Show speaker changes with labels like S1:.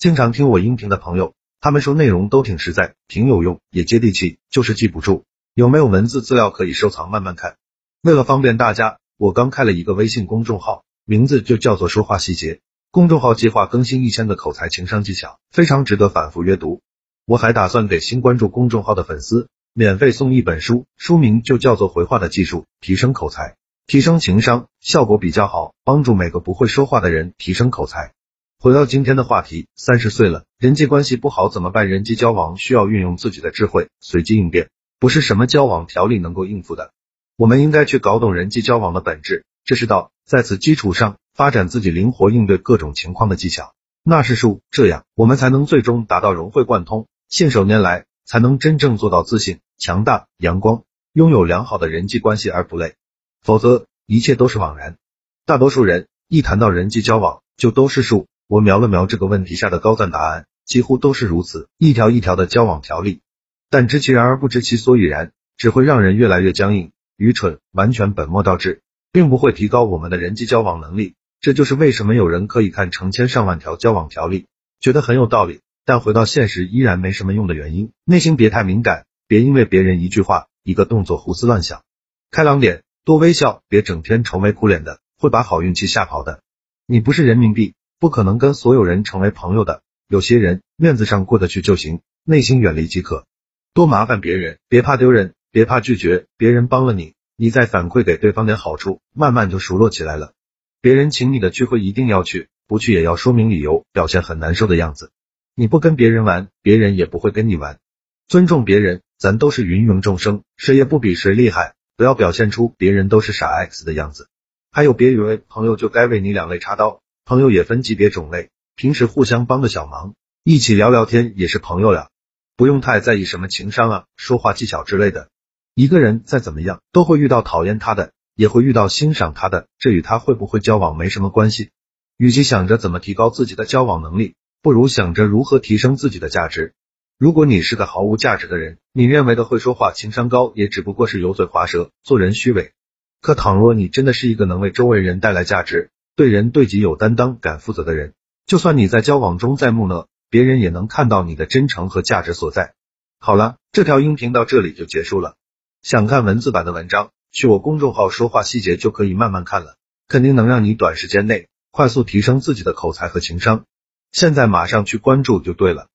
S1: 经常听我音频的朋友，他们说内容都挺实在，挺有用，也接地气，就是记不住。有没有文字资料可以收藏慢慢看？为了方便大家，我刚开了一个微信公众号，名字就叫做说话细节。公众号计划更新一千个口才情商技巧，非常值得反复阅读。我还打算给新关注公众号的粉丝免费送一本书，书名就叫做《回话的技术》，提升口才，提升情商，效果比较好，帮助每个不会说话的人提升口才。回到今天的话题，三十岁了，人际关系不好怎么办？人际交往需要运用自己的智慧，随机应变，不是什么交往条例能够应付的。我们应该去搞懂人际交往的本质，这是道，在此基础上发展自己灵活应对各种情况的技巧，那是术。这样我们才能最终达到融会贯通，信手拈来，才能真正做到自信、强大、阳光，拥有良好的人际关系而不累。否则一切都是枉然。大多数人一谈到人际交往，就都是术。我瞄了瞄这个问题下的高赞答案，几乎都是如此，一条一条的交往条例，但知其然而不知其所以然，只会让人越来越僵硬、愚蠢，完全本末倒置，并不会提高我们的人际交往能力。这就是为什么有人可以看成千上万条交往条例，觉得很有道理，但回到现实依然没什么用的原因。内心别太敏感，别因为别人一句话、一个动作胡思乱想，开朗点，多微笑，别整天愁眉苦脸的，会把好运气吓跑的。你不是人民币。不可能跟所有人成为朋友的，有些人面子上过得去就行，内心远离即可。多麻烦别人，别怕丢人，别怕拒绝，别人帮了你，你再反馈给对方点好处，慢慢就熟络起来了。别人请你的聚会一定要去，不去也要说明理由，表现很难受的样子。你不跟别人玩，别人也不会跟你玩。尊重别人，咱都是芸芸众生，谁也不比谁厉害，不要表现出别人都是傻 X 的样子。还有，别以为朋友就该为你两肋插刀。朋友也分级别种类，平时互相帮个小忙，一起聊聊天也是朋友呀，不用太在意什么情商啊、说话技巧之类的。一个人再怎么样，都会遇到讨厌他的，也会遇到欣赏他的，这与他会不会交往没什么关系。与其想着怎么提高自己的交往能力，不如想着如何提升自己的价值。如果你是个毫无价值的人，你认为的会说话、情商高，也只不过是油嘴滑舌、做人虚伪。可倘若你真的是一个能为周围人带来价值，对人对己有担当、敢负责的人，就算你在交往中再木讷，别人也能看到你的真诚和价值所在。好了，这条音频到这里就结束了。想看文字版的文章，去我公众号说话细节就可以慢慢看了，肯定能让你短时间内快速提升自己的口才和情商。现在马上去关注就对了。